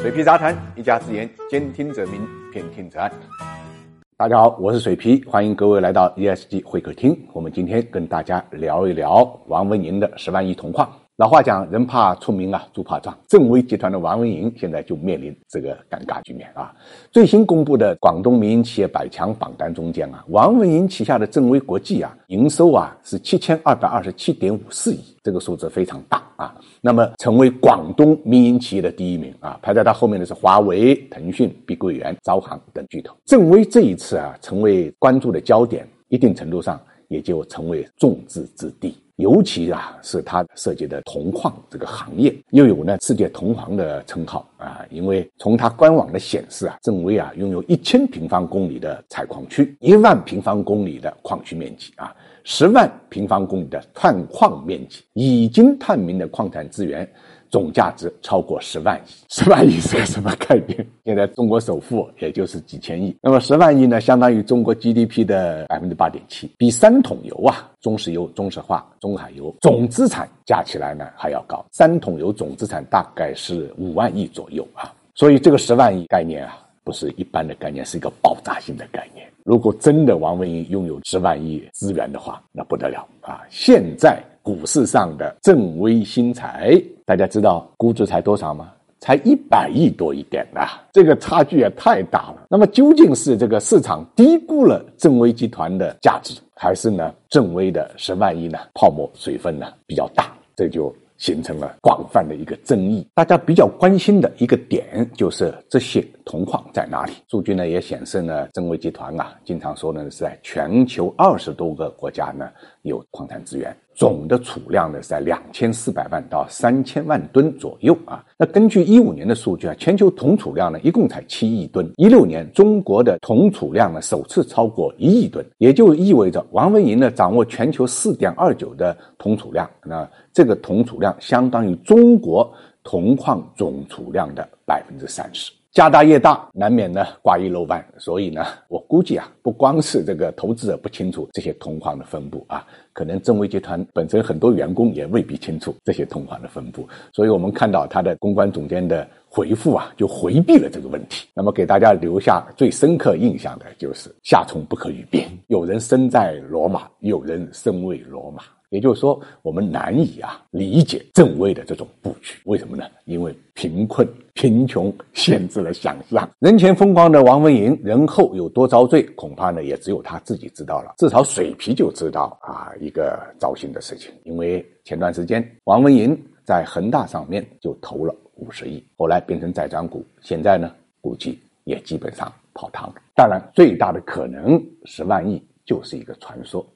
水皮杂谈，一家之言，兼听则明，偏听则暗。大家好，我是水皮，欢迎各位来到 ESG 会客厅。我们今天跟大家聊一聊王文宁的十万亿铜矿。老话讲，人怕出名啊，猪怕壮。正威集团的王文银现在就面临这个尴尬局面啊。最新公布的广东民营企业百强榜单中间啊，王文银旗下的正威国际啊，营收啊是七千二百二十七点五四亿，这个数字非常大啊。那么成为广东民营企业的第一名啊，排在他后面的是华为、腾讯、碧桂园、招行等巨头。正威这一次啊，成为关注的焦点，一定程度上也就成为众矢之的。尤其啊，是它涉及的铜矿这个行业，又有呢世界铜皇的称号啊。因为从它官网的显示啊，正威啊拥有一千平方公里的采矿区，一万平方公里的矿区面积啊，十万平方公里的探矿面积，已经探明的矿产资源。总价值超过十万亿，十万亿是个什么概念？现在中国首富也就是几千亿，那么十万亿呢，相当于中国 GDP 的百分之八点七，比三桶油啊，中石油、中石化、中海油总资产加起来呢还要高。三桶油总资产大概是五万亿左右啊，所以这个十万亿概念啊，不是一般的概念，是一个爆炸性的概念。如果真的王文银拥有十万亿资源的话，那不得了啊！现在。股市上的正威新材，大家知道估值才多少吗？才一百亿多一点啊！这个差距也太大了。那么究竟是这个市场低估了正威集团的价值，还是呢正威的十万亿呢泡沫水分呢比较大？这就。形成了广泛的一个争议。大家比较关心的一个点就是这些铜矿在哪里？数据呢也显示呢，正威集团啊，经常说呢是在全球二十多个国家呢有矿产资源，总的储量呢是在两千四百万到三千万吨左右啊。那根据一五年的数据啊，全球铜储量呢一共才七亿吨。一六年中国的铜储量呢首次超过一亿吨，也就意味着王文银呢掌握全球四点二九的铜储量。那这个铜储量相当于中国铜矿总储量的百分之三十，家大业大，难免呢挂一漏万，所以呢，我估计啊，不光是这个投资者不清楚这些铜矿的分布啊，可能正威集团本身很多员工也未必清楚这些铜矿的分布，所以我们看到他的公关总监的回复啊，就回避了这个问题。那么给大家留下最深刻印象的就是夏虫不可语变，有人生在罗马，有人身为罗马。也就是说，我们难以啊理解正威的这种布局，为什么呢？因为贫困、贫穷限制了想象。人前风光的王文银，人后有多遭罪，恐怕呢也只有他自己知道了。至少水皮就知道啊一个糟心的事情，因为前段时间王文银在恒大上面就投了五十亿，后来变成债转股，现在呢估计也基本上泡汤了。当然，最大的可能十万亿。就是一个传说，